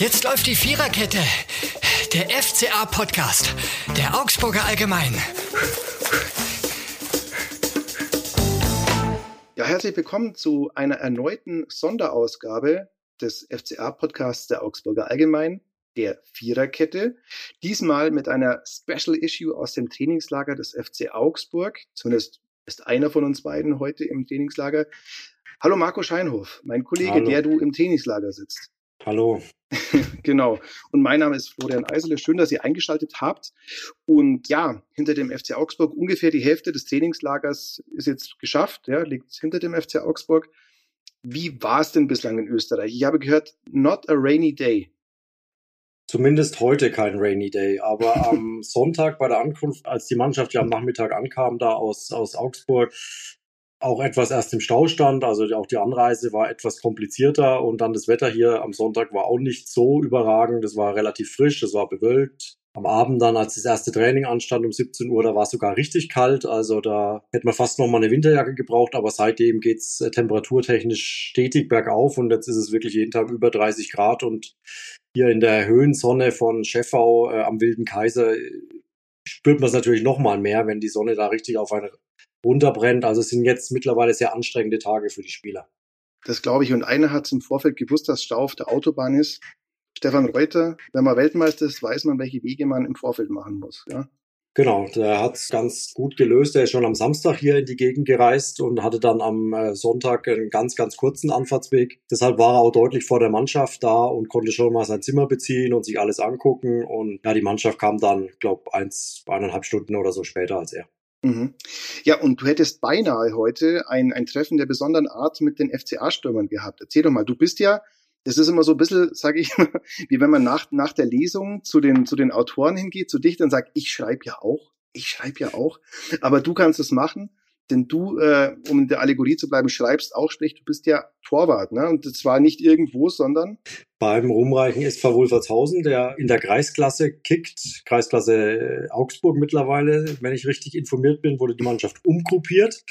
Jetzt läuft die Viererkette. Der FCA-Podcast. Der Augsburger Allgemein. Ja, herzlich willkommen zu einer erneuten Sonderausgabe des FCA-Podcasts der Augsburger Allgemein, der Viererkette. Diesmal mit einer Special Issue aus dem Trainingslager des FC Augsburg. Zumindest ist einer von uns beiden heute im Trainingslager. Hallo Marco Scheinhof, mein Kollege, Hallo. der du im Trainingslager sitzt. Hallo. genau. Und mein Name ist Florian Eisele. Schön, dass ihr eingeschaltet habt. Und ja, hinter dem FC Augsburg ungefähr die Hälfte des Trainingslagers ist jetzt geschafft, ja, liegt hinter dem FC Augsburg. Wie war es denn bislang in Österreich? Ich habe gehört, not a rainy day. Zumindest heute kein Rainy Day, aber am Sonntag bei der Ankunft, als die Mannschaft ja am Nachmittag ankam, da aus, aus Augsburg, auch etwas erst im Stau stand, also auch die Anreise war etwas komplizierter und dann das Wetter hier am Sonntag war auch nicht so überragend, es war relativ frisch, es war bewölkt. Am Abend dann, als das erste Training anstand um 17 Uhr, da war es sogar richtig kalt, also da hätte man fast noch mal eine Winterjacke gebraucht, aber seitdem geht's äh, temperaturtechnisch stetig bergauf und jetzt ist es wirklich jeden Tag über 30 Grad. Und hier in der Höhensonne von Scheffau äh, am Wilden Kaiser äh, spürt man es natürlich noch mal mehr, wenn die Sonne da richtig auf einen runterbrennt. Also es sind jetzt mittlerweile sehr anstrengende Tage für die Spieler. Das glaube ich. Und einer hat im Vorfeld gewusst, dass Stau auf der Autobahn ist. Stefan Reuter, wenn man Weltmeister ist, weiß man, welche Wege man im Vorfeld machen muss. Ja? Genau, der hat es ganz gut gelöst. Er ist schon am Samstag hier in die Gegend gereist und hatte dann am äh, Sonntag einen ganz, ganz kurzen Anfahrtsweg. Deshalb war er auch deutlich vor der Mannschaft da und konnte schon mal sein Zimmer beziehen und sich alles angucken. Und ja, die Mannschaft kam dann, glaube eins, eineinhalb Stunden oder so später als er. Mhm. Ja, und du hättest beinahe heute ein, ein Treffen der besonderen Art mit den FCA-Stürmern gehabt. Erzähl doch mal, du bist ja, das ist immer so ein bisschen, sage ich mal, wie wenn man nach, nach der Lesung zu den, zu den Autoren hingeht, zu dich, und sagt, ich schreibe ja auch, ich schreibe ja auch, aber du kannst es machen, denn du, äh, um in der Allegorie zu bleiben, schreibst auch, sprich, du bist ja Torwart, ne? Und zwar nicht irgendwo, sondern beim ruhmreichen SV Wolfertshausen, der in der Kreisklasse kickt, Kreisklasse äh, Augsburg mittlerweile, wenn ich richtig informiert bin, wurde die Mannschaft umgruppiert.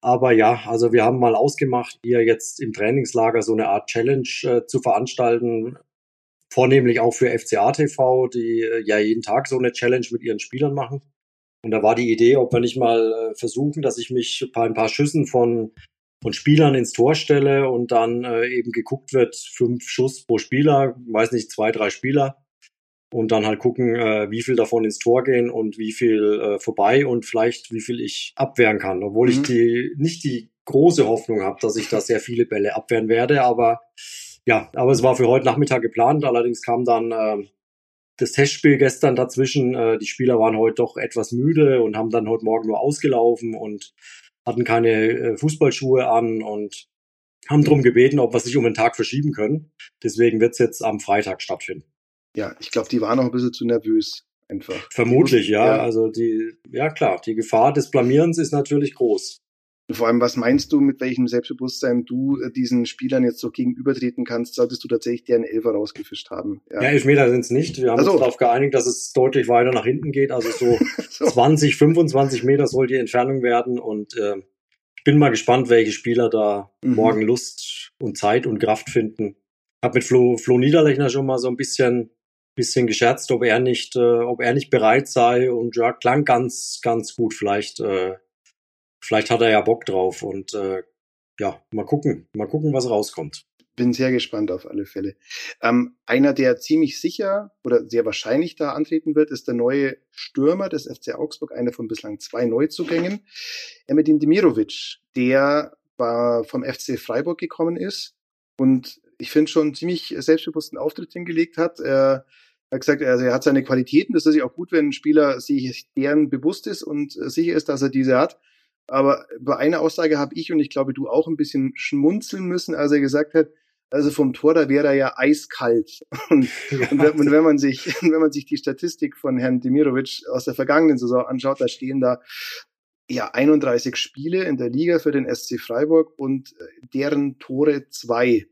Aber ja, also wir haben mal ausgemacht, hier jetzt im Trainingslager so eine Art Challenge äh, zu veranstalten, vornehmlich auch für FCA TV, die äh, ja jeden Tag so eine Challenge mit ihren Spielern machen. Und da war die Idee, ob wir nicht mal äh, versuchen, dass ich mich bei ein paar Schüssen von von Spielern ins Tor stelle und dann äh, eben geguckt wird, fünf Schuss pro Spieler, weiß nicht, zwei, drei Spieler. Und dann halt gucken, äh, wie viel davon ins Tor gehen und wie viel äh, vorbei und vielleicht wie viel ich abwehren kann, obwohl Mhm. ich die nicht die große Hoffnung habe, dass ich da sehr viele Bälle abwehren werde, aber ja, aber es war für heute Nachmittag geplant, allerdings kam dann äh, das Testspiel gestern dazwischen. Äh, die Spieler waren heute doch etwas müde und haben dann heute Morgen nur ausgelaufen und hatten keine äh, Fußballschuhe an und haben darum gebeten, ob wir sich um einen Tag verschieben können. Deswegen wird es jetzt am Freitag stattfinden. ja, ich glaube, die waren noch ein bisschen zu nervös, einfach. Vermutlich, ja. Ja. Also die, ja klar, die Gefahr des Blamierens ist natürlich groß. Und vor allem, was meinst du, mit welchem Selbstbewusstsein du äh, diesen Spielern jetzt so gegenübertreten kannst, solltest du tatsächlich deren Elfer rausgefischt haben? Ja, Elfmeter sind es nicht. Wir haben Ach so. uns darauf geeinigt, dass es deutlich weiter nach hinten geht. Also so So. 20, 25 Meter soll die Entfernung werden und äh, ich bin mal gespannt, welche Spieler da Mhm. morgen Lust und Zeit und Kraft finden. Hab mit Flo, Flo Niederlechner schon mal so ein bisschen, bisschen gescherzt, ob er nicht, äh, ob er nicht bereit sei und ja, klang ganz, ganz gut. Vielleicht, äh, vielleicht hat er ja Bock drauf und äh, ja, mal gucken, mal gucken, was rauskommt. Bin sehr gespannt auf alle Fälle. Ähm, einer, der ziemlich sicher oder sehr wahrscheinlich da antreten wird, ist der neue Stürmer des FC Augsburg, einer von bislang zwei Neuzugängen, Emedin Demirovic, der war vom FC Freiburg gekommen ist und ich finde schon ziemlich selbstbewussten Auftritt hingelegt hat. Er hat gesagt, also er hat seine Qualitäten, das ist ja auch gut, wenn ein Spieler sich deren bewusst ist und äh, sicher ist, dass er diese hat. Aber bei einer Aussage habe ich und ich glaube du auch ein bisschen schmunzeln müssen, als er gesagt hat, also vom Tor, da wäre er ja eiskalt. Und, und, wenn, und wenn man sich, wenn man sich die Statistik von Herrn Demirovic aus der vergangenen Saison anschaut, da stehen da ja 31 Spiele in der Liga für den SC Freiburg und äh, deren Tore zwei.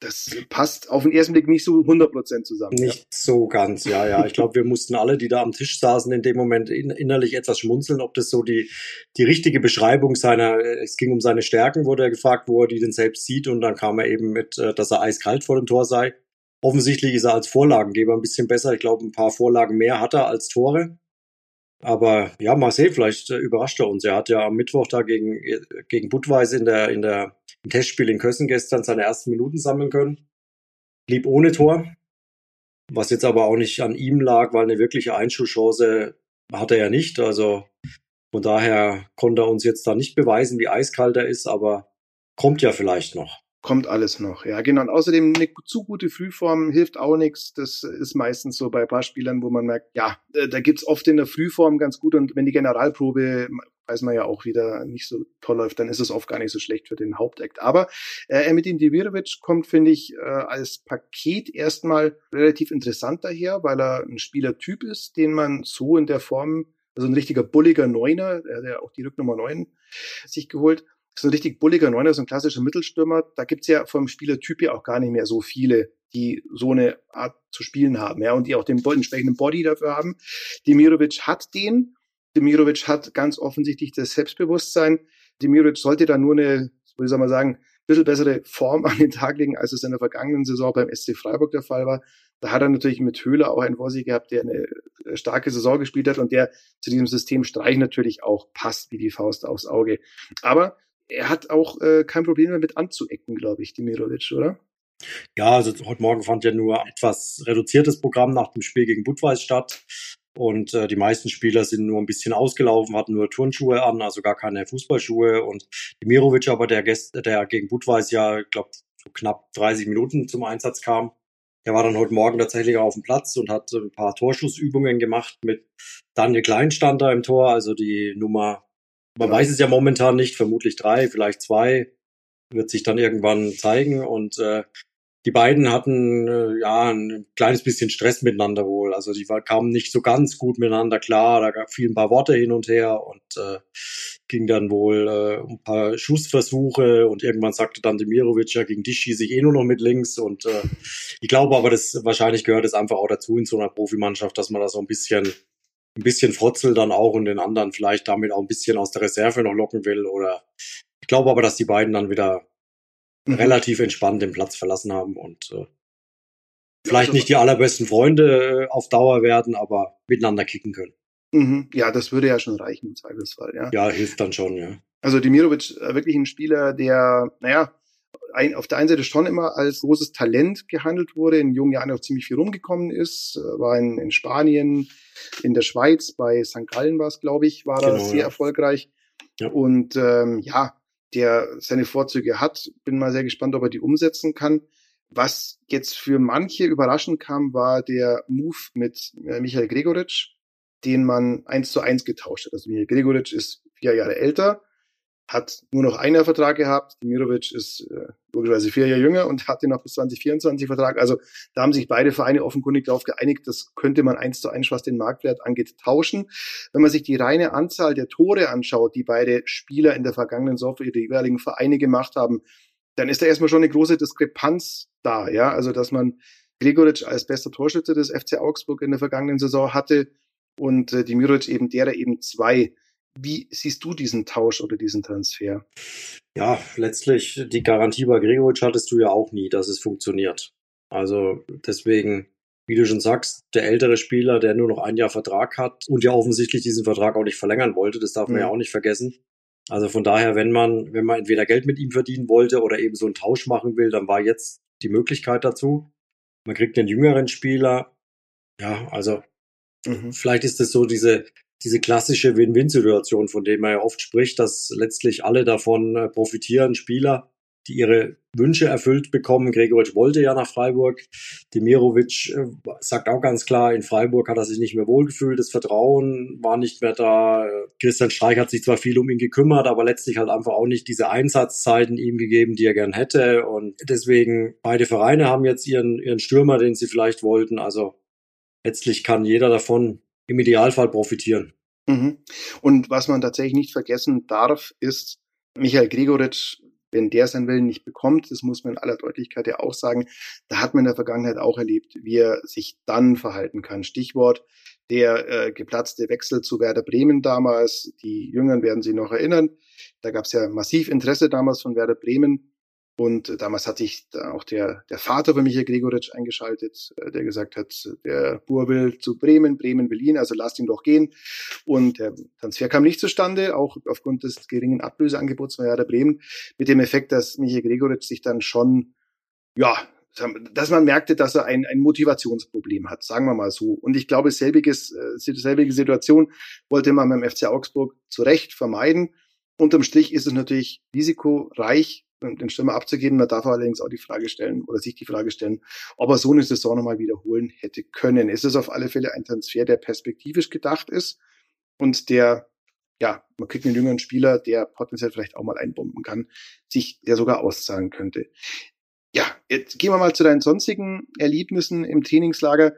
Das passt auf den ersten Blick nicht so 100% zusammen. Nicht so ganz, ja, ja. Ich glaube, wir mussten alle, die da am Tisch saßen, in dem Moment in, innerlich etwas schmunzeln, ob das so die, die richtige Beschreibung seiner, es ging um seine Stärken, wurde er gefragt, wo er die denn selbst sieht und dann kam er eben mit, äh, dass er eiskalt vor dem Tor sei. Offensichtlich ist er als Vorlagengeber ein bisschen besser. Ich glaube, ein paar Vorlagen mehr hat er als Tore. Aber ja, mal vielleicht äh, überrascht er uns. Er hat ja am Mittwoch da gegen, gegen Budweis in der, in der, im Testspiel in Kössen gestern seine ersten Minuten sammeln können. Blieb ohne Tor. Was jetzt aber auch nicht an ihm lag, weil eine wirkliche Einschusschance hat er ja nicht. Also von daher konnte er uns jetzt da nicht beweisen, wie eiskalt er ist, aber kommt ja vielleicht noch. Kommt alles noch, ja, genau. Und außerdem eine zu gute Frühform hilft auch nichts. Das ist meistens so bei ein paar Spielern, wo man merkt, ja, äh, da gibt's oft in der Frühform ganz gut und wenn die Generalprobe weiß man ja auch wieder nicht so toll läuft, dann ist es oft gar nicht so schlecht für den Hauptakt. Aber äh, mit dem Divirovic kommt, finde ich, äh, als Paket erstmal relativ interessant daher, weil er ein Spielertyp ist, den man so in der Form, also ein richtiger bulliger Neuner, der hat ja auch die Rücknummer 9 sich geholt, so ein richtig bulliger Neuner, so ein klassischer Mittelstürmer, da gibt's ja vom Spielertyp ja auch gar nicht mehr so viele, die so eine Art zu spielen haben, ja, und die auch den entsprechenden Body dafür haben. Demirovic hat den, Demirovic hat ganz offensichtlich das Selbstbewusstsein. Demirovic sollte da nur eine, wie soll man sagen, ein bisschen bessere Form an den Tag legen, als es in der vergangenen Saison beim SC Freiburg der Fall war. Da hat er natürlich mit Höhler auch einen vor sich gehabt, der eine starke Saison gespielt hat und der zu diesem System Streich natürlich auch passt wie die Faust aufs Auge. Aber er hat auch äh, kein Problem damit anzuecken, glaube ich, Demirovic, oder? Ja, also heute Morgen fand ja nur etwas reduziertes Programm nach dem Spiel gegen Budweis statt. Und äh, die meisten Spieler sind nur ein bisschen ausgelaufen, hatten nur Turnschuhe an, also gar keine Fußballschuhe. Und Demirovic aber, der, Gäste, der gegen Budweis ja, glaube, so knapp 30 Minuten zum Einsatz kam, der war dann heute Morgen tatsächlich auf dem Platz und hat ein paar Torschussübungen gemacht mit Daniel Kleinstand da im Tor, also die Nummer, man weiß es ja momentan nicht, vermutlich drei, vielleicht zwei, wird sich dann irgendwann zeigen. Und äh, die beiden hatten äh, ja ein kleines bisschen Stress miteinander wohl. Also die war, kamen nicht so ganz gut miteinander klar. Da gab viel ein paar Worte hin und her und äh, ging dann wohl äh, ein paar Schussversuche und irgendwann sagte dann Demirovic, ja, gegen dich schieße ich eh nur noch mit links. Und äh, ich glaube aber, das wahrscheinlich gehört es einfach auch dazu in so einer Profimannschaft, dass man da so ein bisschen ein bisschen Frotzel dann auch und den anderen vielleicht damit auch ein bisschen aus der Reserve noch locken will. Oder ich glaube aber, dass die beiden dann wieder mhm. relativ entspannt den Platz verlassen haben und äh, vielleicht nicht die allerbesten Freunde äh, auf Dauer werden, aber miteinander kicken können. Mhm. Ja, das würde ja schon reichen im Zweifelsfall, ja. Ja, hilft dann schon, ja. Also Dimirovic, äh, wirklich ein Spieler, der, naja, ein, auf der einen Seite schon immer als großes Talent gehandelt wurde, in jungen Jahren auch ziemlich viel rumgekommen ist, äh, war in, in Spanien, in der Schweiz, bei St. Gallen war es, glaube ich, war genau, er sehr ja. erfolgreich. Ja. Und ähm, ja, der seine Vorzüge hat. Bin mal sehr gespannt, ob er die umsetzen kann. Was jetzt für manche überraschend kam, war der Move mit äh, Michael Gregoritsch, den man eins zu eins getauscht hat. Also Michael Gregoritsch ist vier Jahre älter, hat nur noch einen Vertrag gehabt. Dimirovic ist äh, logischerweise vier Jahre jünger und hatte noch bis 2024 Vertrag. Also da haben sich beide Vereine offenkundig darauf geeinigt, das könnte man eins zu eins, was den Marktwert angeht, tauschen. Wenn man sich die reine Anzahl der Tore anschaut, die beide Spieler in der vergangenen Saison für ihre jeweiligen Vereine gemacht haben, dann ist da erstmal schon eine große Diskrepanz da. Ja, also dass man Gregoritsch als bester Torschütze des FC Augsburg in der vergangenen Saison hatte und äh, Dimirovic eben derer eben zwei wie siehst du diesen Tausch oder diesen Transfer? Ja, letztlich die Garantie bei Gregoritsch hattest du ja auch nie, dass es funktioniert. Also deswegen, wie du schon sagst, der ältere Spieler, der nur noch ein Jahr Vertrag hat und ja offensichtlich diesen Vertrag auch nicht verlängern wollte, das darf man mhm. ja auch nicht vergessen. Also von daher, wenn man, wenn man entweder Geld mit ihm verdienen wollte oder eben so einen Tausch machen will, dann war jetzt die Möglichkeit dazu. Man kriegt einen jüngeren Spieler. Ja, also mhm. vielleicht ist es so diese, diese klassische Win-Win-Situation, von der man ja oft spricht, dass letztlich alle davon äh, profitieren, Spieler, die ihre Wünsche erfüllt bekommen. Gregoritsch wollte ja nach Freiburg. Demirovic äh, sagt auch ganz klar, in Freiburg hat er sich nicht mehr wohlgefühlt, das Vertrauen war nicht mehr da. Christian Streich hat sich zwar viel um ihn gekümmert, aber letztlich halt einfach auch nicht diese Einsatzzeiten ihm gegeben, die er gern hätte. Und deswegen, beide Vereine haben jetzt ihren, ihren Stürmer, den sie vielleicht wollten. Also letztlich kann jeder davon im Idealfall profitieren. Mhm. Und was man tatsächlich nicht vergessen darf, ist, Michael Gregoritsch, wenn der sein Willen nicht bekommt, das muss man in aller Deutlichkeit ja auch sagen, da hat man in der Vergangenheit auch erlebt, wie er sich dann verhalten kann. Stichwort der äh, geplatzte Wechsel zu Werder Bremen damals. Die Jüngeren werden sich noch erinnern. Da gab es ja massiv Interesse damals von Werder Bremen. Und damals hat sich auch der, der Vater von Michael Gregoritsch eingeschaltet, äh, der gesagt hat, der Bur will zu Bremen, Bremen will ihn, also lasst ihn doch gehen. Und der Transfer kam nicht zustande, auch aufgrund des geringen Ablöseangebots von Werder Bremen, mit dem Effekt, dass Michael Gregoritsch sich dann schon, ja, dass man merkte, dass er ein, ein Motivationsproblem hat, sagen wir mal so. Und ich glaube, selbiges, äh, selbige Situation wollte man beim FC Augsburg zu Recht vermeiden. Unterm Strich ist es natürlich risikoreich, den Stürmer abzugeben. Man darf allerdings auch die Frage stellen oder sich die Frage stellen, ob er so eine Saison nochmal wiederholen hätte können. Es ist auf alle Fälle ein Transfer, der perspektivisch gedacht ist und der, ja, man kriegt einen jüngeren Spieler, der potenziell vielleicht auch mal einbomben kann, sich der sogar auszahlen könnte. Ja, jetzt gehen wir mal zu deinen sonstigen Erlebnissen im Trainingslager.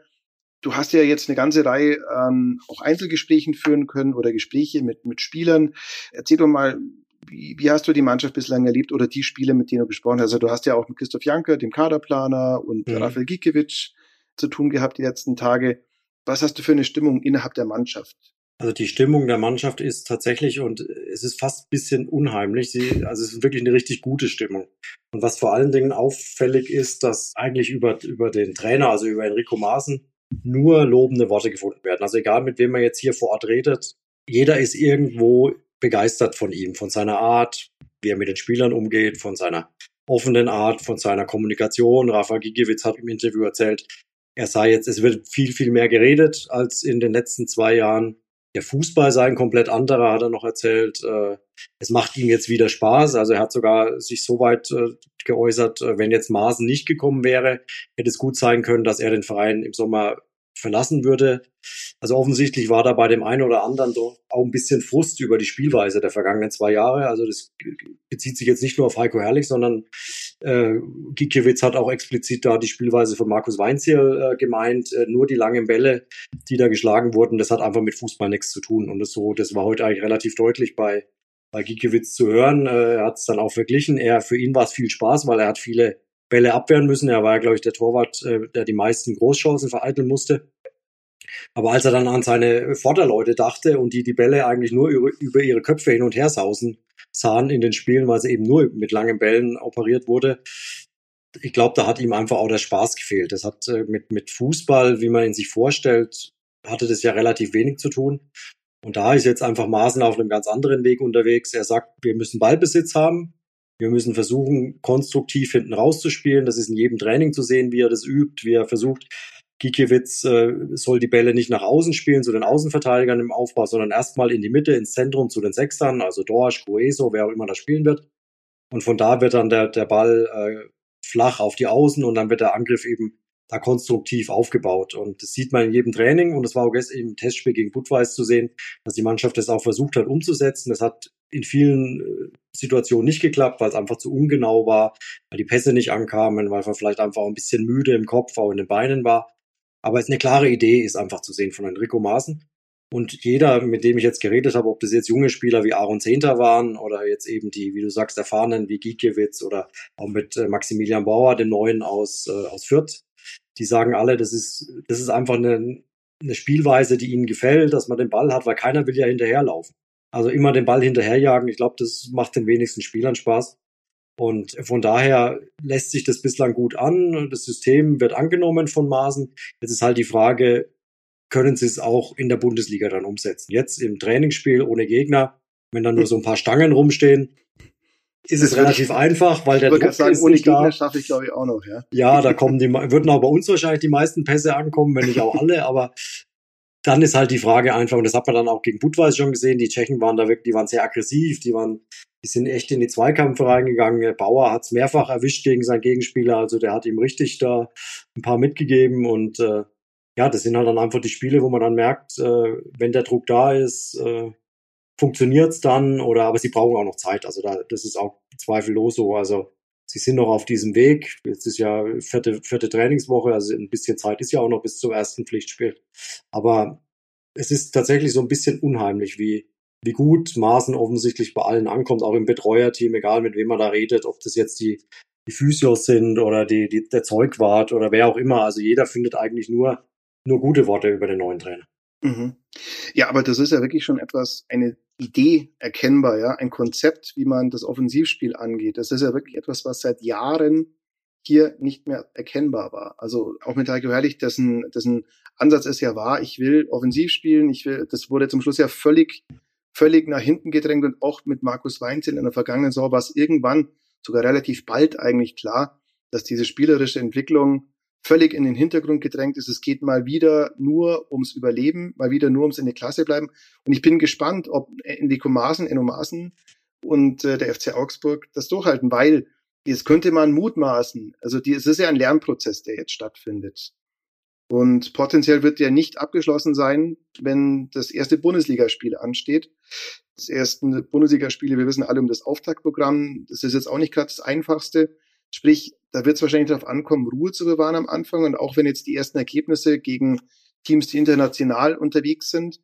Du hast ja jetzt eine ganze Reihe ähm, auch Einzelgesprächen führen können oder Gespräche mit, mit Spielern. Erzähl doch mal, wie, wie hast du die Mannschaft bislang erlebt oder die Spiele, mit denen du gesprochen hast? Also du hast ja auch mit Christoph Janker, dem Kaderplaner und mhm. Rafael Gikiewicz zu tun gehabt die letzten Tage. Was hast du für eine Stimmung innerhalb der Mannschaft? Also die Stimmung der Mannschaft ist tatsächlich und es ist fast ein bisschen unheimlich. Sie, also es ist wirklich eine richtig gute Stimmung. Und was vor allen Dingen auffällig ist, dass eigentlich über, über den Trainer, also über Enrico Maaßen, nur lobende Worte gefunden werden. Also egal mit wem man jetzt hier vor Ort redet, jeder ist irgendwo begeistert von ihm, von seiner Art, wie er mit den Spielern umgeht, von seiner offenen Art, von seiner Kommunikation. Rafa Gigiewicz hat im Interview erzählt, er sei jetzt, es wird viel, viel mehr geredet als in den letzten zwei Jahren. Der Fußball sei ein komplett anderer, hat er noch erzählt. Äh, es macht ihm jetzt wieder Spaß. Also er hat sogar sich so weit äh, geäußert, äh, wenn jetzt Maaßen nicht gekommen wäre, hätte es gut sein können, dass er den Verein im Sommer verlassen würde. Also offensichtlich war da bei dem einen oder anderen doch auch ein bisschen Frust über die Spielweise der vergangenen zwei Jahre. Also das bezieht sich jetzt nicht nur auf Heiko Herrlich, sondern äh, Gikiewicz hat auch explizit da die Spielweise von Markus Weinziel äh, gemeint. Äh, nur die langen Bälle, die da geschlagen wurden, das hat einfach mit Fußball nichts zu tun. Und das so, das war heute eigentlich relativ deutlich bei bei Gikiewicz zu hören. Äh, er hat es dann auch verglichen. Er für ihn war es viel Spaß, weil er hat viele Bälle abwehren müssen. Er war, glaube ich, der Torwart, äh, der die meisten Großchancen vereiteln musste. Aber als er dann an seine Vorderleute dachte und die die Bälle eigentlich nur über ihre Köpfe hin und her sausen sahen in den Spielen, weil sie eben nur mit langen Bällen operiert wurde, ich glaube, da hat ihm einfach auch der Spaß gefehlt. Das hat äh, mit, mit Fußball, wie man ihn sich vorstellt, hatte das ja relativ wenig zu tun. Und da ist jetzt einfach Maßen auf einem ganz anderen Weg unterwegs. Er sagt, wir müssen Ballbesitz haben. Wir müssen versuchen, konstruktiv hinten rauszuspielen. Das ist in jedem Training zu sehen, wie er das übt, wie er versucht. Gikiewicz äh, soll die Bälle nicht nach außen spielen, zu den Außenverteidigern im Aufbau, sondern erstmal in die Mitte, ins Zentrum zu den Sechsern, also Dorsch, Coeso, wer auch immer da spielen wird. Und von da wird dann der, der Ball äh, flach auf die Außen und dann wird der Angriff eben da konstruktiv aufgebaut. Und das sieht man in jedem Training und es war auch gestern im Testspiel gegen Budweis zu sehen, dass die Mannschaft das auch versucht hat umzusetzen. Das hat in vielen äh, Situationen nicht geklappt, weil es einfach zu ungenau war, weil die Pässe nicht ankamen, weil man vielleicht einfach ein bisschen müde im Kopf, auch in den Beinen war. Aber es ist eine klare Idee, ist einfach zu sehen von Enrico Maaßen. Und jeder, mit dem ich jetzt geredet habe, ob das jetzt junge Spieler wie Aaron Zehnter waren oder jetzt eben die, wie du sagst, erfahrenen wie Gikiewicz oder auch mit äh, Maximilian Bauer, dem Neuen aus, äh, aus Fürth, die sagen alle, das ist, das ist einfach eine, eine Spielweise, die ihnen gefällt, dass man den Ball hat, weil keiner will ja hinterherlaufen. Also immer den Ball hinterherjagen. Ich glaube, das macht den wenigsten Spielern Spaß. Und von daher lässt sich das bislang gut an. Das System wird angenommen von Maßen. Jetzt ist halt die Frage, können sie es auch in der Bundesliga dann umsetzen? Jetzt im Trainingsspiel ohne Gegner, wenn dann nur so ein paar Stangen rumstehen, ist es relativ einfach, weil der Druck sagen, ist ohne nicht Gegner da. schaffe ich glaube ich auch noch, ja. Ja, da kommen die, würden auch bei uns wahrscheinlich die meisten Pässe ankommen, wenn nicht auch alle, aber dann ist halt die Frage einfach, und das hat man dann auch gegen Budweis schon gesehen, die Tschechen waren da wirklich, die waren sehr aggressiv, die waren, die sind echt in die Zweikämpfe reingegangen. Bauer hat es mehrfach erwischt gegen seinen Gegenspieler, also der hat ihm richtig da ein paar mitgegeben und äh, ja, das sind halt dann einfach die Spiele, wo man dann merkt, äh, wenn der Druck da ist, äh, funktioniert's dann oder aber sie brauchen auch noch Zeit. Also da, das ist auch zweifellos so. Also sie sind noch auf diesem Weg. Jetzt ist ja vierte, vierte Trainingswoche, also ein bisschen Zeit ist ja auch noch bis zum ersten Pflichtspiel. Aber es ist tatsächlich so ein bisschen unheimlich, wie, wie gut Maßen offensichtlich bei allen ankommt, auch im Betreuerteam, egal mit wem man da redet, ob das jetzt die, die Physios sind oder die, die, der Zeugwart oder wer auch immer. Also jeder findet eigentlich nur, nur gute Worte über den neuen Trainer. Mhm. Ja, aber das ist ja wirklich schon etwas, eine Idee erkennbar, ja, ein Konzept, wie man das Offensivspiel angeht. Das ist ja wirklich etwas, was seit Jahren hier nicht mehr erkennbar war. Also auch mit Heiko Herrlich, dessen, dessen Ansatz ist ja wahr, ich will offensiv spielen, ich will, das wurde zum Schluss ja völlig, völlig nach hinten gedrängt und auch mit Markus Weinzel in der vergangenen Saison war es irgendwann, sogar relativ bald eigentlich klar, dass diese spielerische Entwicklung völlig in den Hintergrund gedrängt ist. Es geht mal wieder nur ums Überleben, mal wieder nur ums in der Klasse bleiben. Und ich bin gespannt, ob Enrico Maaßen, Enno Maaßen und äh, der FC Augsburg das durchhalten, weil jetzt könnte man mutmaßen, also die, es ist ja ein Lernprozess, der jetzt stattfindet. Und potenziell wird der nicht abgeschlossen sein, wenn das erste Bundesligaspiel ansteht. Das erste Bundesligaspiele, wir wissen alle um das Auftaktprogramm, das ist jetzt auch nicht gerade das einfachste. Sprich, da wird es wahrscheinlich darauf ankommen, Ruhe zu bewahren am Anfang. Und auch wenn jetzt die ersten Ergebnisse gegen Teams, die international unterwegs sind,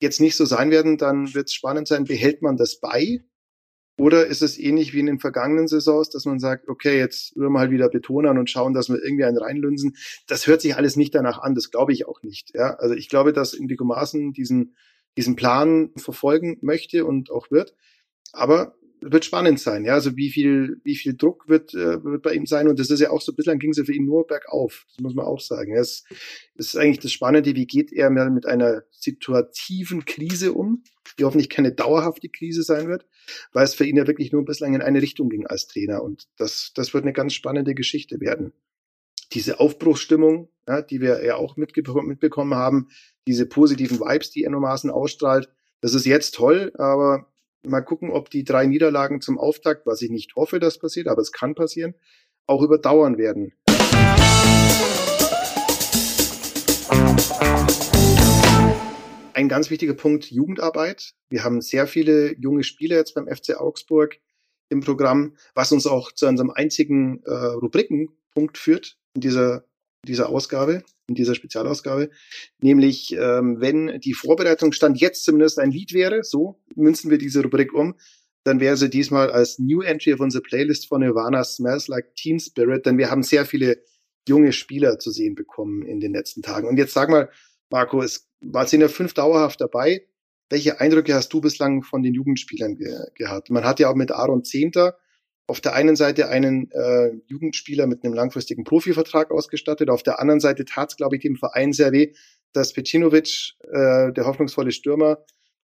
jetzt nicht so sein werden, dann wird es spannend sein, behält man das bei? Oder ist es ähnlich wie in den vergangenen Saisons, dass man sagt, okay, jetzt würden wir halt wieder betonen und schauen, dass wir irgendwie einen reinlünsen. Das hört sich alles nicht danach an, das glaube ich auch nicht. Ja? Also ich glaube, dass Indigo Maaßen diesen, diesen Plan verfolgen möchte und auch wird. Aber wird spannend sein, ja. Also wie viel, wie viel Druck wird, äh, wird bei ihm sein? Und das ist ja auch so, bislang ging es ja für ihn nur bergauf. Das muss man auch sagen. Es ist eigentlich das Spannende, wie geht er mit einer situativen Krise um, die hoffentlich keine dauerhafte Krise sein wird, weil es für ihn ja wirklich nur bislang in eine Richtung ging als Trainer. Und das, das wird eine ganz spannende Geschichte werden. Diese Aufbruchsstimmung, ja, die wir ja auch mitbekommen haben, diese positiven Vibes, die Enno Maaßen ausstrahlt, das ist jetzt toll, aber Mal gucken, ob die drei Niederlagen zum Auftakt, was ich nicht hoffe, dass passiert, aber es kann passieren, auch überdauern werden. Ein ganz wichtiger Punkt, Jugendarbeit. Wir haben sehr viele junge Spieler jetzt beim FC Augsburg im Programm, was uns auch zu unserem einzigen äh, Rubrikenpunkt führt in dieser dieser Ausgabe, in dieser Spezialausgabe, nämlich ähm, wenn die Vorbereitung stand jetzt zumindest ein Lied wäre, so münzen wir diese Rubrik um, dann wäre sie diesmal als New Entry auf unsere Playlist von Nirvana Smells Like Teen Spirit, denn wir haben sehr viele junge Spieler zu sehen bekommen in den letzten Tagen. Und jetzt sag mal, Marco, es sind ja fünf dauerhaft dabei. Welche Eindrücke hast du bislang von den Jugendspielern ge gehabt? Man hat ja auch mit Aaron Zehnter auf der einen Seite einen äh, Jugendspieler mit einem langfristigen Profivertrag ausgestattet, auf der anderen Seite tat es, glaube ich, dem Verein sehr weh, dass Pecinovic, äh, der hoffnungsvolle Stürmer,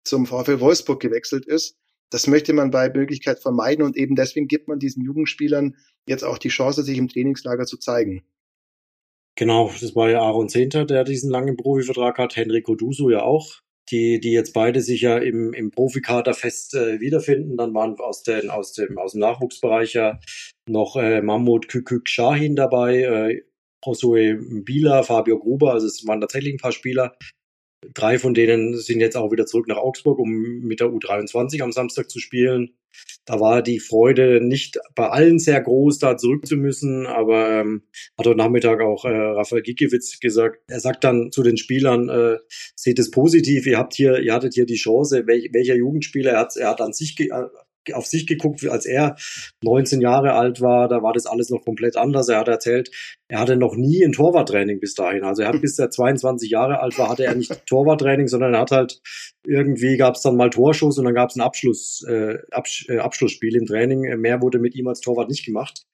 zum VfL Wolfsburg gewechselt ist. Das möchte man bei Möglichkeit vermeiden und eben deswegen gibt man diesen Jugendspielern jetzt auch die Chance, sich im Trainingslager zu zeigen. Genau, das war ja Aaron Zehnter, der diesen langen Profivertrag hat, Henrico Duso ja auch die, die jetzt beide sich ja im, im Profikader fest äh, wiederfinden. Dann waren aus, den, aus, dem, aus dem Nachwuchsbereich ja noch äh, Mahmoud Kükük Shahin dabei, äh, Josue Bila, Fabio Gruber, also es waren tatsächlich ein paar Spieler. Drei von denen sind jetzt auch wieder zurück nach Augsburg, um mit der U23 am Samstag zu spielen. Da war die Freude nicht bei allen sehr groß, da zurück zu müssen, aber ähm, hat heute Nachmittag auch äh, Raphael Gikiewicz gesagt. Er sagt dann zu den Spielern, äh, seht es positiv, ihr habt hier, ihr hattet hier die Chance, welch, welcher Jugendspieler, er hat, er hat an sich, auf sich geguckt, als er 19 Jahre alt war, da war das alles noch komplett anders. Er hat erzählt, er hatte noch nie ein Torwarttraining bis dahin. Also er hat bis er 22 Jahre alt war, hatte er nicht Torwarttraining, sondern er hat halt irgendwie gab es dann mal Torschuss und dann gab es ein Abschluss, äh, Absch äh, Abschlussspiel im Training. Mehr wurde mit ihm als Torwart nicht gemacht.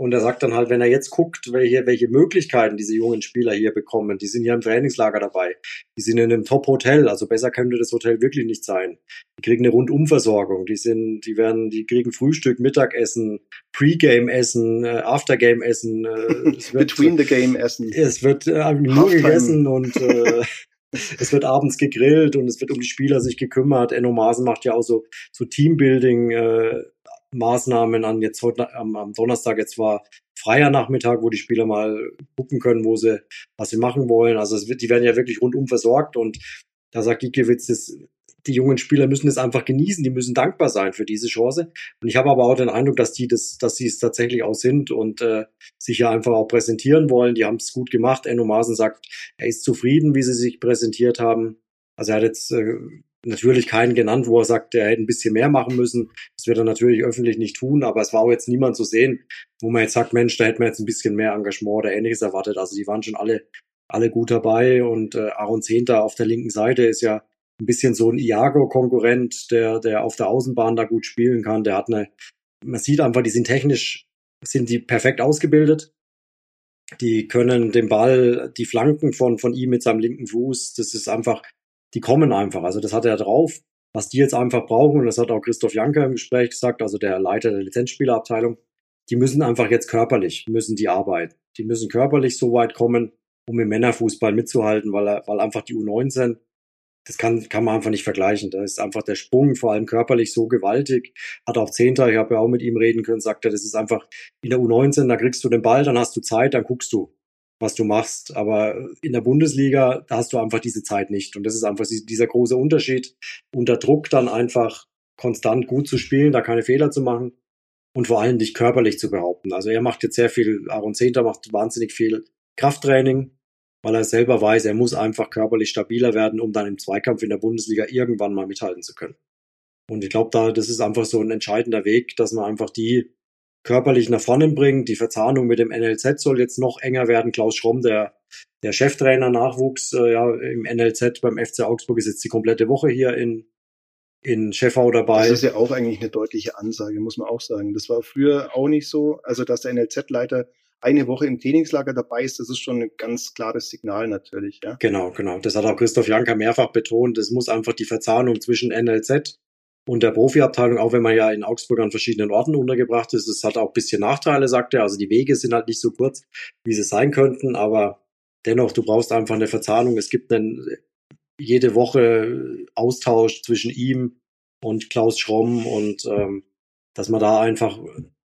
Und er sagt dann halt, wenn er jetzt guckt, welche, welche Möglichkeiten diese jungen Spieler hier bekommen, die sind ja im Trainingslager dabei, die sind in einem Top-Hotel, also besser könnte das Hotel wirklich nicht sein. Die kriegen eine Rundumversorgung, die sind, die werden, die kriegen Frühstück, Mittagessen, Pre-Game-Essen, äh, After-Game-Essen, äh, Between the Game-Essen. Es wird äh, nur gegessen und äh, es wird abends gegrillt und es wird um die Spieler sich gekümmert. Enno Maaßen macht ja auch so, so Teambuilding, äh, Maßnahmen an jetzt heute am, am Donnerstag jetzt war freier Nachmittag, wo die Spieler mal gucken können, wo sie was sie machen wollen. Also es wird, die werden ja wirklich rundum versorgt und da sagt Giekewitz, das, die jungen Spieler müssen es einfach genießen, die müssen dankbar sein für diese Chance. Und ich habe aber auch den Eindruck, dass die das, dass sie es tatsächlich auch sind und äh, sich ja einfach auch präsentieren wollen. Die haben es gut gemacht. Enno Maaßen sagt, er ist zufrieden, wie sie sich präsentiert haben. Also er hat jetzt äh, natürlich keinen genannt, wo er sagt, er hätte ein bisschen mehr machen müssen. Das wird er natürlich öffentlich nicht tun, aber es war auch jetzt niemand zu sehen, wo man jetzt sagt, Mensch, da hätten wir jetzt ein bisschen mehr Engagement oder ähnliches erwartet. Also die waren schon alle, alle gut dabei und äh, Aaron Zehnter auf der linken Seite ist ja ein bisschen so ein Iago-Konkurrent, der, der auf der Außenbahn da gut spielen kann. Der hat eine, man sieht einfach, die sind technisch, sind die perfekt ausgebildet. Die können den Ball, die Flanken von, von ihm mit seinem linken Fuß, das ist einfach, die kommen einfach. Also das hat er drauf. Was die jetzt einfach brauchen, und das hat auch Christoph Janker im Gespräch gesagt, also der Leiter der Lizenzspielerabteilung, die müssen einfach jetzt körperlich, müssen die arbeiten. Die müssen körperlich so weit kommen, um im Männerfußball mitzuhalten, weil, er, weil einfach die U19 das kann, kann man einfach nicht vergleichen. Da ist einfach der Sprung, vor allem körperlich, so gewaltig. Hat auch Zehnter, ich habe ja auch mit ihm reden können, sagt er, das ist einfach in der U19, da kriegst du den Ball, dann hast du Zeit, dann guckst du, was du machst. Aber in der Bundesliga, da hast du einfach diese Zeit nicht. Und das ist einfach dieser große Unterschied. Unter Druck dann einfach konstant gut zu spielen, da keine Fehler zu machen und vor allem dich körperlich zu behaupten. Also er macht jetzt sehr viel, Aaron Zehnter macht wahnsinnig viel Krafttraining, weil er selber weiß, er muss einfach körperlich stabiler werden, um dann im Zweikampf in der Bundesliga irgendwann mal mithalten zu können. Und ich glaube, da, das ist einfach so ein entscheidender Weg, dass man einfach die körperlich nach vorne bringt. Die Verzahnung mit dem NLZ soll jetzt noch enger werden. Klaus Schromm, der, der Cheftrainer Nachwuchs äh, ja, im NLZ beim FC Augsburg, ist jetzt die komplette Woche hier in, in Scheffau dabei. Das ist ja auch eigentlich eine deutliche Ansage, muss man auch sagen. Das war früher auch nicht so. Also, dass der NLZ-Leiter eine Woche im Trainingslager dabei ist, das ist schon ein ganz klares Signal natürlich. Ja. Genau, genau. Das hat auch Christoph Janker mehrfach betont. Es muss einfach die Verzahnung zwischen NLZ und der Profiabteilung, auch wenn man ja in Augsburg an verschiedenen Orten untergebracht ist, es hat auch ein bisschen Nachteile, sagt er. Also die Wege sind halt nicht so kurz, wie sie sein könnten, aber dennoch, du brauchst einfach eine Verzahnung. Es gibt einen jede Woche Austausch zwischen ihm und Klaus Schromm und ähm, dass man da einfach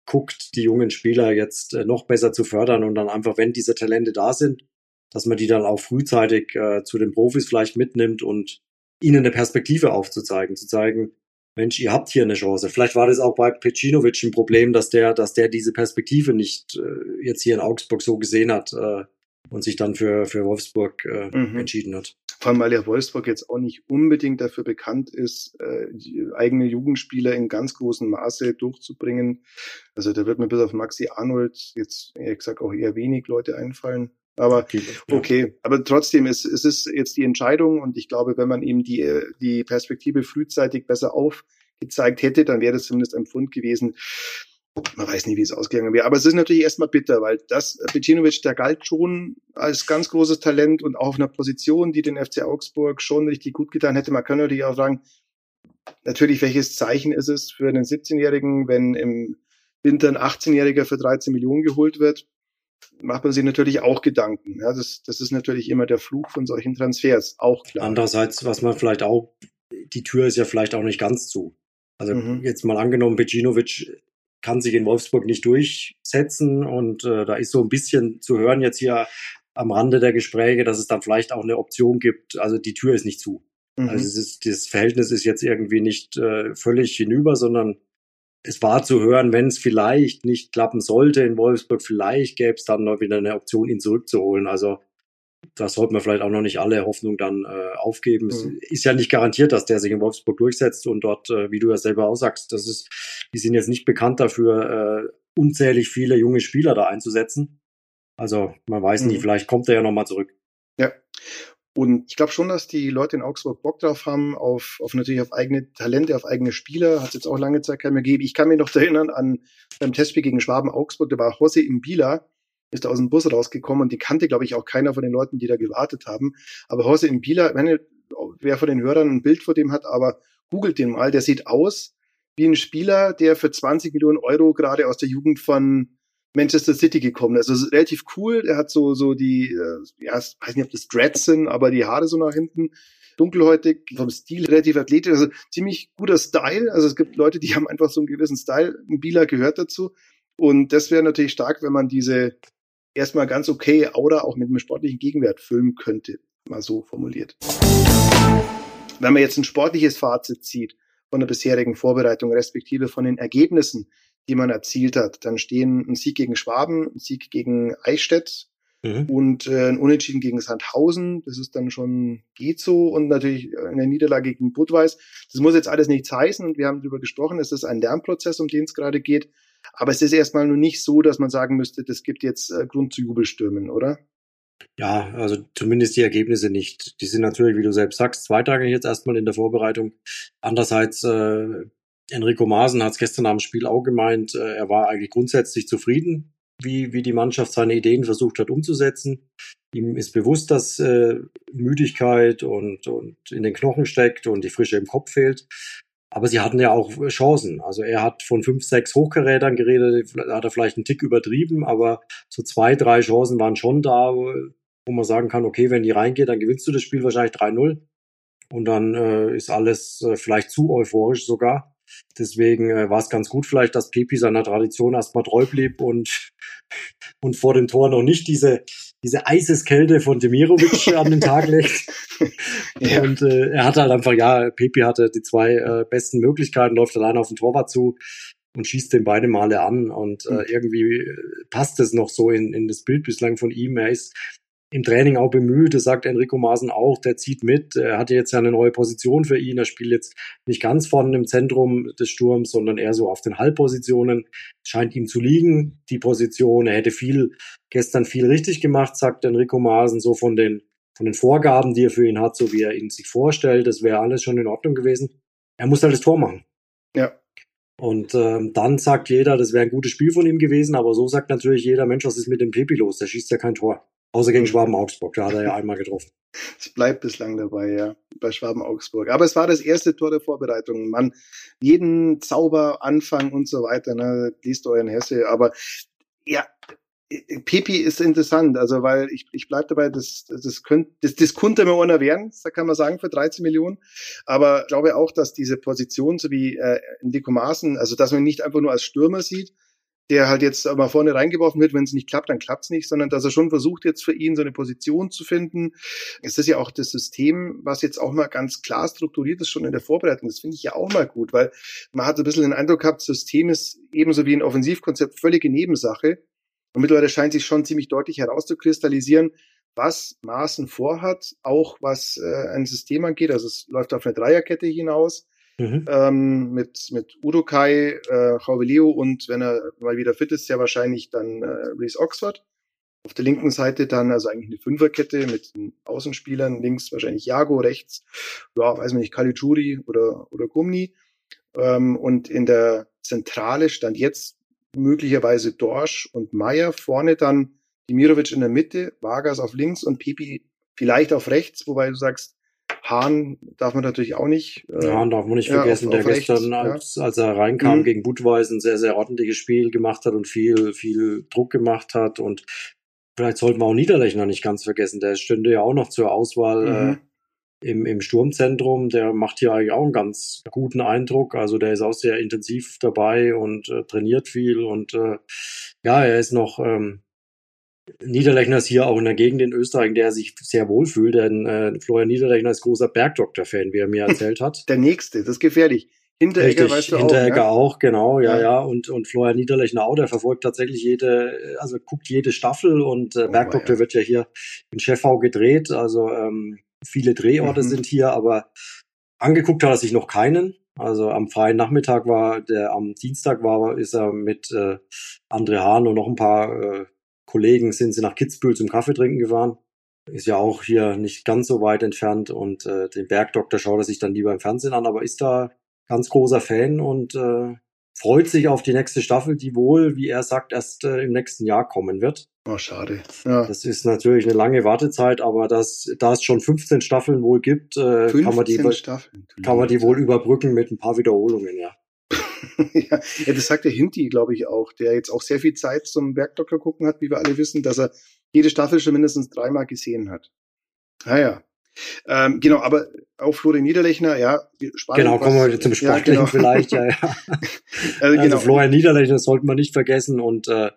guckt, die jungen Spieler jetzt äh, noch besser zu fördern und dann einfach, wenn diese Talente da sind, dass man die dann auch frühzeitig äh, zu den Profis vielleicht mitnimmt und ihnen eine Perspektive aufzuzeigen, zu zeigen, Mensch, ihr habt hier eine Chance. Vielleicht war das auch bei Pecinovic ein Problem, dass der, dass der diese Perspektive nicht äh, jetzt hier in Augsburg so gesehen hat äh, und sich dann für, für Wolfsburg äh, mhm. entschieden hat. Vor allem, weil ja Wolfsburg jetzt auch nicht unbedingt dafür bekannt ist, äh, eigene Jugendspieler in ganz großem Maße durchzubringen. Also da wird mir bis auf Maxi Arnold jetzt, ehrlich gesagt, auch eher wenig Leute einfallen. Aber okay, aber trotzdem ist es ist jetzt die Entscheidung und ich glaube, wenn man ihm die die Perspektive frühzeitig besser aufgezeigt hätte, dann wäre das zumindest ein Pfund gewesen, man weiß nie, wie es ausgegangen wäre. Aber es ist natürlich erstmal bitter, weil das Becinovic, der galt schon als ganz großes Talent und auch auf einer Position, die den FC Augsburg schon richtig gut getan hätte. Man kann natürlich auch sagen, natürlich, welches Zeichen ist es für einen 17-Jährigen, wenn im Winter ein 18-Jähriger für 13 Millionen geholt wird, macht man sich natürlich auch Gedanken. Ja, das, das ist natürlich immer der Fluch von solchen Transfers, auch klar. Andererseits, was man vielleicht auch, die Tür ist ja vielleicht auch nicht ganz zu. Also mhm. jetzt mal angenommen, Becinovic kann sich in Wolfsburg nicht durchsetzen. Und äh, da ist so ein bisschen zu hören jetzt hier am Rande der Gespräche, dass es dann vielleicht auch eine Option gibt. Also die Tür ist nicht zu. Mhm. Also es ist, das Verhältnis ist jetzt irgendwie nicht äh, völlig hinüber, sondern es war zu hören, wenn es vielleicht nicht klappen sollte in Wolfsburg, vielleicht gäbe es dann noch wieder eine Option, ihn zurückzuholen. Also da sollte man vielleicht auch noch nicht alle Hoffnung dann äh, aufgeben. Mhm. Es ist ja nicht garantiert, dass der sich in Wolfsburg durchsetzt und dort, äh, wie du ja selber auch sagst, das ist, die sind jetzt nicht bekannt dafür, äh, unzählig viele junge Spieler da einzusetzen. Also man weiß mhm. nie, vielleicht kommt er ja nochmal zurück. Ja. Und ich glaube schon, dass die Leute in Augsburg Bock drauf haben, auf, auf natürlich auf eigene Talente, auf eigene Spieler. Hat es jetzt auch lange Zeit keinen mehr gegeben. Ich kann mich noch erinnern an beim Testspiel gegen Schwaben Augsburg, da war José Imbila, ist da aus dem Bus rausgekommen und die kannte, glaube ich, auch keiner von den Leuten, die da gewartet haben. Aber Jose Impila, wenn wer von den Hörern ein Bild vor dem hat, aber googelt den mal, der sieht aus wie ein Spieler, der für 20 Millionen Euro gerade aus der Jugend von Manchester City gekommen ist. Also relativ cool. Er hat so, so die, äh, ja, ich weiß nicht, ob das Dreads sind, aber die Haare so nach hinten. Dunkelhäutig, vom Stil relativ athletisch, also ziemlich guter Style. Also es gibt Leute, die haben einfach so einen gewissen Style. Ein Bieler gehört dazu. Und das wäre natürlich stark, wenn man diese erstmal ganz okay Aura auch mit einem sportlichen Gegenwert füllen könnte, mal so formuliert. Wenn man jetzt ein sportliches Fazit zieht von der bisherigen Vorbereitung, respektive von den Ergebnissen, die man erzielt hat, dann stehen ein Sieg gegen Schwaben, ein Sieg gegen Eichstätt mhm. und äh, ein Unentschieden gegen Sandhausen. Das ist dann schon geht so und natürlich eine Niederlage gegen Budweis. Das muss jetzt alles nichts heißen und wir haben darüber gesprochen. Es ist ein Lernprozess, um den es gerade geht. Aber es ist erstmal nur nicht so, dass man sagen müsste, das gibt jetzt äh, Grund zu Jubelstürmen, oder? Ja, also zumindest die Ergebnisse nicht. Die sind natürlich, wie du selbst sagst, zweitrangig jetzt erstmal in der Vorbereitung. Andererseits, äh, Enrico Maaßen hat es gestern am Spiel auch gemeint, äh, er war eigentlich grundsätzlich zufrieden, wie, wie die Mannschaft seine Ideen versucht hat umzusetzen. Ihm ist bewusst, dass äh, Müdigkeit und, und in den Knochen steckt und die Frische im Kopf fehlt. Aber sie hatten ja auch Chancen. Also er hat von fünf, sechs Hochgerätern geredet, hat er vielleicht einen Tick übertrieben, aber so zwei, drei Chancen waren schon da, wo man sagen kann, okay, wenn die reingeht, dann gewinnst du das Spiel wahrscheinlich 3-0. Und dann äh, ist alles äh, vielleicht zu euphorisch sogar. Deswegen äh, war es ganz gut vielleicht, dass Pepi seiner Tradition erstmal treu blieb und, und vor dem Tor noch nicht diese, diese Eiseskälte von Demirovic an den Tag legt. ja. Und äh, er hatte halt einfach, ja, Pepi hatte die zwei äh, besten Möglichkeiten, läuft alleine auf den Torwart zu und schießt den beide Male an. Und äh, hm. irgendwie passt es noch so in, in das Bild bislang von ihm. Er ist im Training auch bemüht. Das sagt Enrico Maaßen auch. Der zieht mit. Er hatte jetzt ja eine neue Position für ihn. Er spielt jetzt nicht ganz vorne im Zentrum des Sturms, sondern eher so auf den Halbpositionen. Scheint ihm zu liegen, die Position. Er hätte viel, gestern viel richtig gemacht, sagt Enrico Maaßen, so von den, von den Vorgaben, die er für ihn hat, so wie er ihn sich vorstellt. Das wäre alles schon in Ordnung gewesen. Er muss halt das Tor machen. Ja. Und ähm, dann sagt jeder, das wäre ein gutes Spiel von ihm gewesen, aber so sagt natürlich jeder, Mensch, was ist mit dem Pepi los? Der schießt ja kein Tor. Außer gegen Schwaben-Augsburg, da hat er ja einmal getroffen. Es bleibt bislang dabei, ja, bei Schwaben-Augsburg. Aber es war das erste Tor der Vorbereitung. Man, jeden Zauber, Anfang und so weiter, ne, liest euren Hesse. Aber ja, Pepi ist interessant, also weil ich, ich bleibe dabei, das, das, könnte, das, das könnte mir einer werden, da kann man sagen, für 13 Millionen. Aber ich glaube auch, dass diese Position, so wie äh, Nico Maaßen, also dass man ihn nicht einfach nur als Stürmer sieht, der halt jetzt mal vorne reingeworfen wird, wenn es nicht klappt, dann klappt's nicht, sondern dass er schon versucht, jetzt für ihn so eine Position zu finden. Es ist ja auch das System, was jetzt auch mal ganz klar strukturiert ist, schon in der Vorbereitung. Das finde ich ja auch mal gut, weil man hat so ein bisschen den Eindruck gehabt, System ist ebenso wie ein Offensivkonzept völlige Nebensache. Und mittlerweile scheint sich schon ziemlich deutlich herauszukristallisieren, was Maaßen vorhat, auch was äh, ein System angeht. Also es läuft auf eine Dreierkette hinaus Mhm. Ähm, mit, mit Udokai, äh, Leo und wenn er mal wieder fit ist, sehr wahrscheinlich dann äh, Reese Oxford. Auf der linken Seite dann also eigentlich eine Fünferkette mit den Außenspielern, links wahrscheinlich Jago, rechts, ja, weiß man nicht, Caligiuri oder, oder Gumni. Ähm, und in der Zentrale stand jetzt möglicherweise Dorsch und Meier, vorne dann Dimirovic in der Mitte, Vargas auf links und Pipi vielleicht auf rechts, wobei du sagst, Hahn darf man natürlich auch nicht. Äh, Hahn darf man nicht vergessen, ja, auf, auf der rechts, gestern, als, ja. als er reinkam mhm. gegen Budweis, ein sehr, sehr ordentliches Spiel gemacht hat und viel, viel Druck gemacht hat. Und vielleicht sollten wir auch Niederlechner nicht ganz vergessen. Der stünde ja auch noch zur Auswahl mhm. äh, im, im Sturmzentrum. Der macht hier eigentlich auch einen ganz guten Eindruck. Also der ist auch sehr intensiv dabei und äh, trainiert viel. Und äh, ja, er ist noch. Ähm, Niederlechner ist hier auch in der Gegend in Österreich, in der er sich sehr wohl fühlt, denn äh, Florian Niederlechner ist großer Bergdoktor-Fan, wie er mir erzählt hat. Der nächste, das ist gefährlich. Hinteregger Richtig, weißt du Hinteregger auch, ja? auch, genau, ja, ja, ja, Und, und Florian Niederlechner auch, der verfolgt tatsächlich jede, also guckt jede Staffel und äh, oh, Bergdoktor ja. wird ja hier in Scheffau gedreht, also ähm, viele Drehorte mhm. sind hier, aber angeguckt hat er sich noch keinen. Also am freien Nachmittag war, der am Dienstag war, ist er mit äh, André Hahn und noch ein paar äh, Kollegen sind sie nach Kitzbühel zum Kaffee trinken gefahren. Ist ja auch hier nicht ganz so weit entfernt und äh, den Bergdoktor schaut er sich dann lieber im Fernsehen an, aber ist da ganz großer Fan und äh, freut sich auf die nächste Staffel, die wohl, wie er sagt, erst äh, im nächsten Jahr kommen wird. Oh, schade. Ja. Das ist natürlich eine lange Wartezeit, aber das, da es schon 15 Staffeln wohl gibt, äh, kann, man die, kann man die wohl überbrücken mit ein paar Wiederholungen, ja. ja, das sagt der Hinti, glaube ich, auch, der jetzt auch sehr viel Zeit zum Bergdoktor gucken hat, wie wir alle wissen, dass er jede Staffel schon mindestens dreimal gesehen hat. Naja. Ah, ähm, genau, aber auch Florian Niederlechner, ja, spannend. Genau, kommen wir heute zum Sportlichen ja, genau. vielleicht, ja, ja. also, genau. Florian Niederlechner sollte man nicht vergessen und äh,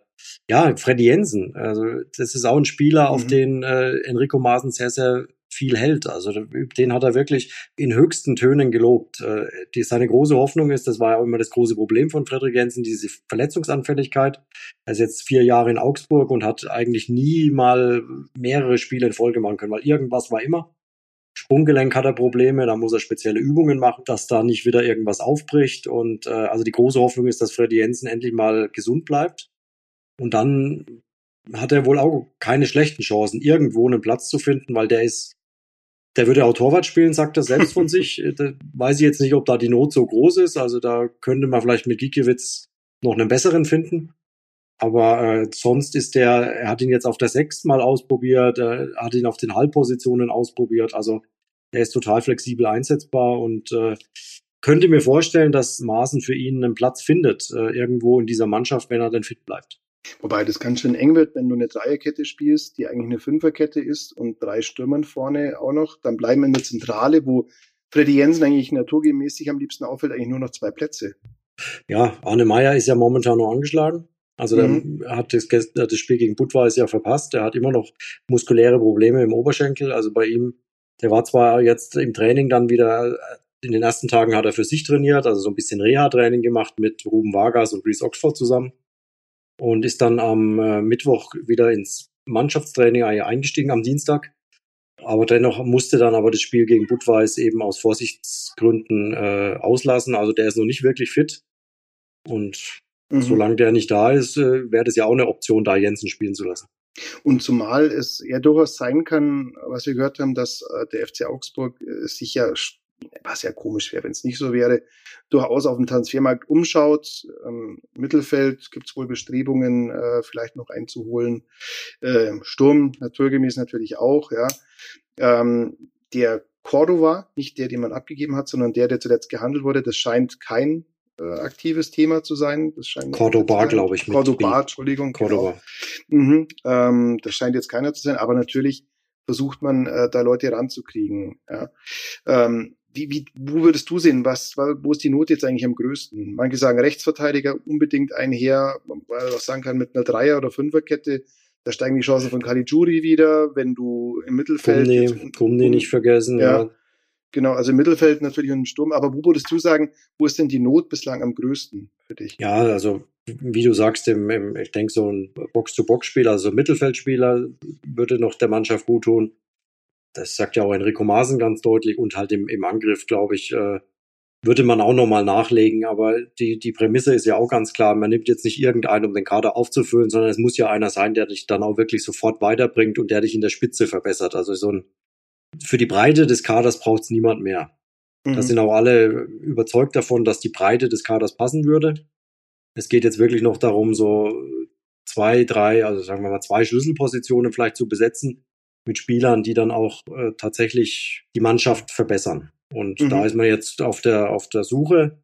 ja, Freddy Jensen, also das ist auch ein Spieler, auf mhm. den äh, Enrico Maaßen sehr, sehr viel hält. Also den hat er wirklich in höchsten Tönen gelobt. Äh, die, seine große Hoffnung ist, das war ja auch immer das große Problem von Frederik Jensen, diese Verletzungsanfälligkeit. Er ist jetzt vier Jahre in Augsburg und hat eigentlich nie mal mehrere Spiele in Folge machen können, weil irgendwas war immer. Sprunggelenk hat er Probleme, da muss er spezielle Übungen machen, dass da nicht wieder irgendwas aufbricht. Und äh, also die große Hoffnung ist, dass Freddy Jensen endlich mal gesund bleibt. Und dann hat er wohl auch keine schlechten Chancen, irgendwo einen Platz zu finden, weil der ist, der würde auch Torwart spielen, sagt er selbst von sich. Da weiß ich jetzt nicht, ob da die Not so groß ist. Also da könnte man vielleicht mit Gikiewicz noch einen besseren finden. Aber äh, sonst ist der, er hat ihn jetzt auf der Sechs mal ausprobiert, er hat ihn auf den Halbpositionen ausprobiert. Also er ist total flexibel einsetzbar und äh, könnte mir vorstellen, dass Maaßen für ihn einen Platz findet, äh, irgendwo in dieser Mannschaft, wenn er denn fit bleibt. Wobei das ganz schön eng wird, wenn du eine Dreierkette spielst, die eigentlich eine Fünferkette ist und drei Stürmern vorne auch noch. Dann bleiben in der Zentrale, wo Freddy Jensen eigentlich naturgemäß am liebsten auffällt, eigentlich nur noch zwei Plätze. Ja, Arne Meyer ist ja momentan noch angeschlagen. Also mhm. der hat das, das Spiel gegen Budweis ja verpasst. Er hat immer noch muskuläre Probleme im Oberschenkel. Also bei ihm, der war zwar jetzt im Training dann wieder in den ersten Tagen hat er für sich trainiert, also so ein bisschen Reha-Training gemacht mit Ruben Vargas und Reese Oxford zusammen und ist dann am äh, Mittwoch wieder ins Mannschaftstraining eingestiegen am Dienstag. Aber dennoch musste dann aber das Spiel gegen Budweis eben aus Vorsichtsgründen äh, auslassen. Also der ist noch nicht wirklich fit. Und mhm. solange der nicht da ist, äh, wäre das ja auch eine Option, da Jensen spielen zu lassen. Und zumal es ja durchaus sein kann, was wir gehört haben, dass äh, der FC Augsburg äh, sich ja was ja komisch wäre, wenn es nicht so wäre, durchaus auf dem Transfermarkt umschaut. Ähm, Mittelfeld gibt es wohl Bestrebungen, äh, vielleicht noch einzuholen. Äh, Sturm naturgemäß natürlich auch, ja. Ähm, der Cordova, nicht der, den man abgegeben hat, sondern der, der zuletzt gehandelt wurde, das scheint kein äh, aktives Thema zu sein. Das scheint Cordoba, glaube ich. Cordoba, Entschuldigung. Cordoba. Genau. Mhm, ähm, das scheint jetzt keiner zu sein, aber natürlich versucht man äh, da Leute ranzukriegen. Ja. Ähm, wie, wie, wo würdest du sehen, was, wo ist die Not jetzt eigentlich am größten? Manche sagen Rechtsverteidiger unbedingt einher, weil man auch sagen kann, mit einer Dreier- oder Fünferkette, da steigen die Chancen von Caligiuri wieder, wenn du im Mittelfeld. Gumni, Gumni nicht vergessen, ja. ja. Genau, also im Mittelfeld natürlich und im Sturm. Aber wo würdest du sagen, wo ist denn die Not bislang am größten für dich? Ja, also wie du sagst, im, im, ich denke, so ein Box-to-Box-Spieler, also Mittelfeldspieler würde noch der Mannschaft gut tun das sagt ja auch Enrico Maaßen ganz deutlich und halt im, im Angriff, glaube ich, äh, würde man auch nochmal nachlegen. Aber die, die Prämisse ist ja auch ganz klar, man nimmt jetzt nicht irgendeinen, um den Kader aufzufüllen, sondern es muss ja einer sein, der dich dann auch wirklich sofort weiterbringt und der dich in der Spitze verbessert. Also so ein, für die Breite des Kaders braucht es niemand mehr. Mhm. Da sind auch alle überzeugt davon, dass die Breite des Kaders passen würde. Es geht jetzt wirklich noch darum, so zwei, drei, also sagen wir mal zwei Schlüsselpositionen vielleicht zu besetzen mit Spielern, die dann auch äh, tatsächlich die Mannschaft verbessern. Und mhm. da ist man jetzt auf der, auf der Suche.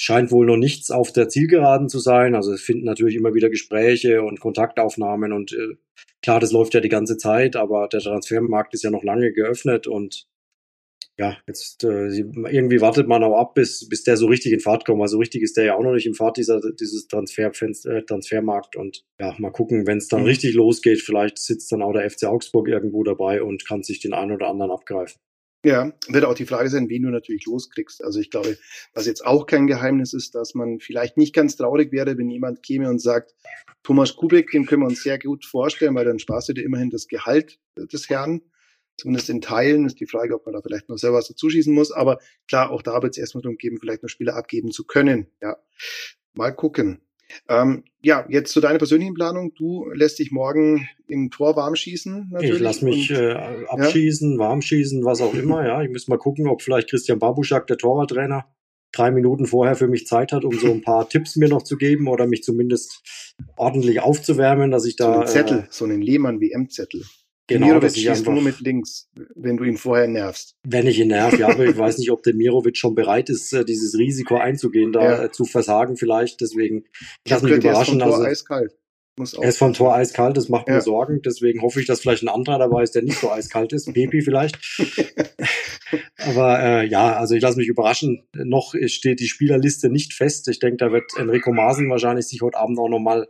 Scheint wohl noch nichts auf der Zielgeraden zu sein. Also es finden natürlich immer wieder Gespräche und Kontaktaufnahmen und äh, klar, das läuft ja die ganze Zeit, aber der Transfermarkt ist ja noch lange geöffnet und ja, jetzt äh, irgendwie wartet man auch ab, bis, bis der so richtig in Fahrt kommt. Also richtig ist der ja auch noch nicht in Fahrt, dieser, dieses Transfer, äh, Transfermarkt. Und ja, mal gucken, wenn es dann mhm. richtig losgeht, vielleicht sitzt dann auch der FC Augsburg irgendwo dabei und kann sich den einen oder anderen abgreifen. Ja, wird auch die Frage sein, wen du natürlich loskriegst. Also ich glaube, was jetzt auch kein Geheimnis ist, dass man vielleicht nicht ganz traurig wäre, wenn jemand käme und sagt, Thomas Kubik, den können wir uns sehr gut vorstellen, weil dann sparst du dir immerhin das Gehalt des Herrn zumindest in Teilen. Ist die Frage, ob man da vielleicht noch selber was dazuschießen muss. Aber klar, auch da wird es erstmal darum geben, vielleicht noch Spieler abgeben zu können. Ja, mal gucken. Ähm, ja, jetzt zu deiner persönlichen Planung. Du lässt dich morgen im Tor warm schießen. Natürlich. Ich lasse mich und, äh, abschießen, ja. warm schießen, was auch immer. Ja, ich muss mal gucken, ob vielleicht Christian Babuschak, der Torwarttrainer, drei Minuten vorher für mich Zeit hat, um so ein paar Tipps mir noch zu geben oder mich zumindest ordentlich aufzuwärmen, dass ich da. So einen Zettel, äh, so einen Lehmann-WM-Zettel. Genau, Demirovic einfach, nur mit links, wenn du ihn vorher nervst. Wenn ich ihn nerv, ja, aber ich weiß nicht, ob Demirovic schon bereit ist, äh, dieses Risiko einzugehen, da ja. Äh, zu versagen vielleicht. Deswegen, ich lasse mich überraschen. Er ist vom Tor also, eiskalt. Muss er ist vom Tor eiskalt, das macht ja. mir Sorgen. Deswegen hoffe ich, dass vielleicht ein anderer dabei ist, der nicht so eiskalt ist. Pepi vielleicht. aber äh, ja, also ich lasse mich überraschen. Noch steht die Spielerliste nicht fest. Ich denke, da wird Enrico Maaßen wahrscheinlich sich heute Abend auch nochmal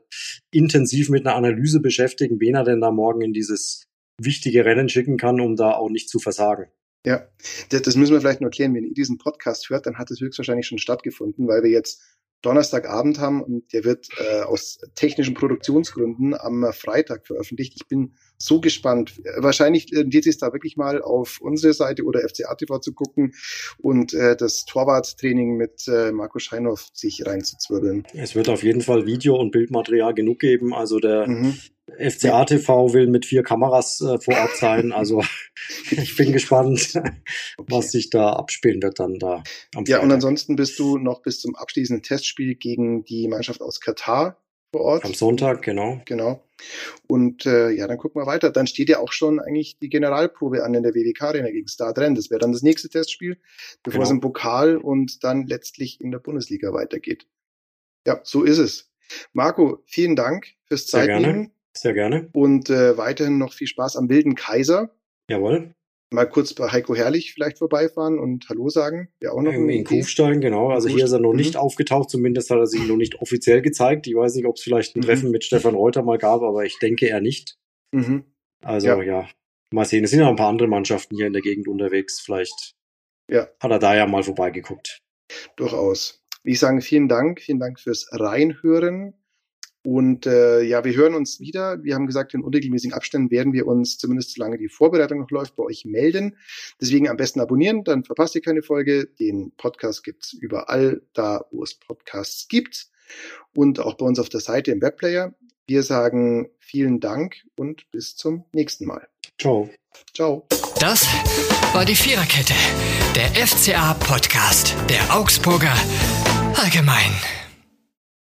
intensiv mit einer Analyse beschäftigen, wen er denn da morgen in dieses wichtige Rennen schicken kann, um da auch nicht zu versagen. Ja, das müssen wir vielleicht noch erklären. Wenn ihr diesen Podcast hört, dann hat es höchstwahrscheinlich schon stattgefunden, weil wir jetzt Donnerstagabend haben und der wird äh, aus technischen Produktionsgründen am Freitag veröffentlicht. Ich bin so gespannt. Wahrscheinlich geht es da wirklich mal auf unsere Seite oder FCA TV zu gucken und äh, das Torwarttraining mit äh, Marco Scheinhoff sich reinzuzwirbeln. Es wird auf jeden Fall Video- und Bildmaterial genug geben. Also der mhm. FCA TV will mit vier Kameras äh, vor Ort sein. Also ich bin gespannt, okay. was sich da abspielen wird dann da. Am ja, und ansonsten bist du noch bis zum abschließenden Testspiel gegen die Mannschaft aus Katar vor Ort. Am Sonntag, genau. Genau. Und äh, ja, dann gucken wir weiter. Dann steht ja auch schon eigentlich die Generalprobe an in der WWK Arena gegen Star Trend. Das wäre dann das nächste Testspiel, bevor genau. es im Pokal und dann letztlich in der Bundesliga weitergeht. Ja, so ist es. Marco, vielen Dank fürs Zeitnehmen. Sehr gerne. Sehr gerne. Und äh, weiterhin noch viel Spaß am Wilden Kaiser. Jawohl mal kurz bei Heiko Herrlich vielleicht vorbeifahren und Hallo sagen. Ja, auch noch ähm, in Kufstein, genau. Also hier ist er noch nicht mhm. aufgetaucht, zumindest hat er sich noch nicht offiziell gezeigt. Ich weiß nicht, ob es vielleicht ein mhm. Treffen mit Stefan Reuter mal gab, aber ich denke eher nicht. Mhm. Also ja. ja. mal sehen. Es sind ja ein paar andere Mannschaften hier in der Gegend unterwegs. Vielleicht ja. hat er da ja mal vorbeigeguckt. Durchaus. Ich sage vielen Dank, vielen Dank fürs Reinhören. Und äh, ja, wir hören uns wieder. Wir haben gesagt, in unregelmäßigen Abständen werden wir uns, zumindest solange die Vorbereitung noch läuft, bei euch melden. Deswegen am besten abonnieren, dann verpasst ihr keine Folge. Den Podcast gibt's überall da, wo es Podcasts gibt. Und auch bei uns auf der Seite im Webplayer. Wir sagen vielen Dank und bis zum nächsten Mal. Ciao. Ciao. Das war die Viererkette, der FCA-Podcast der Augsburger Allgemein.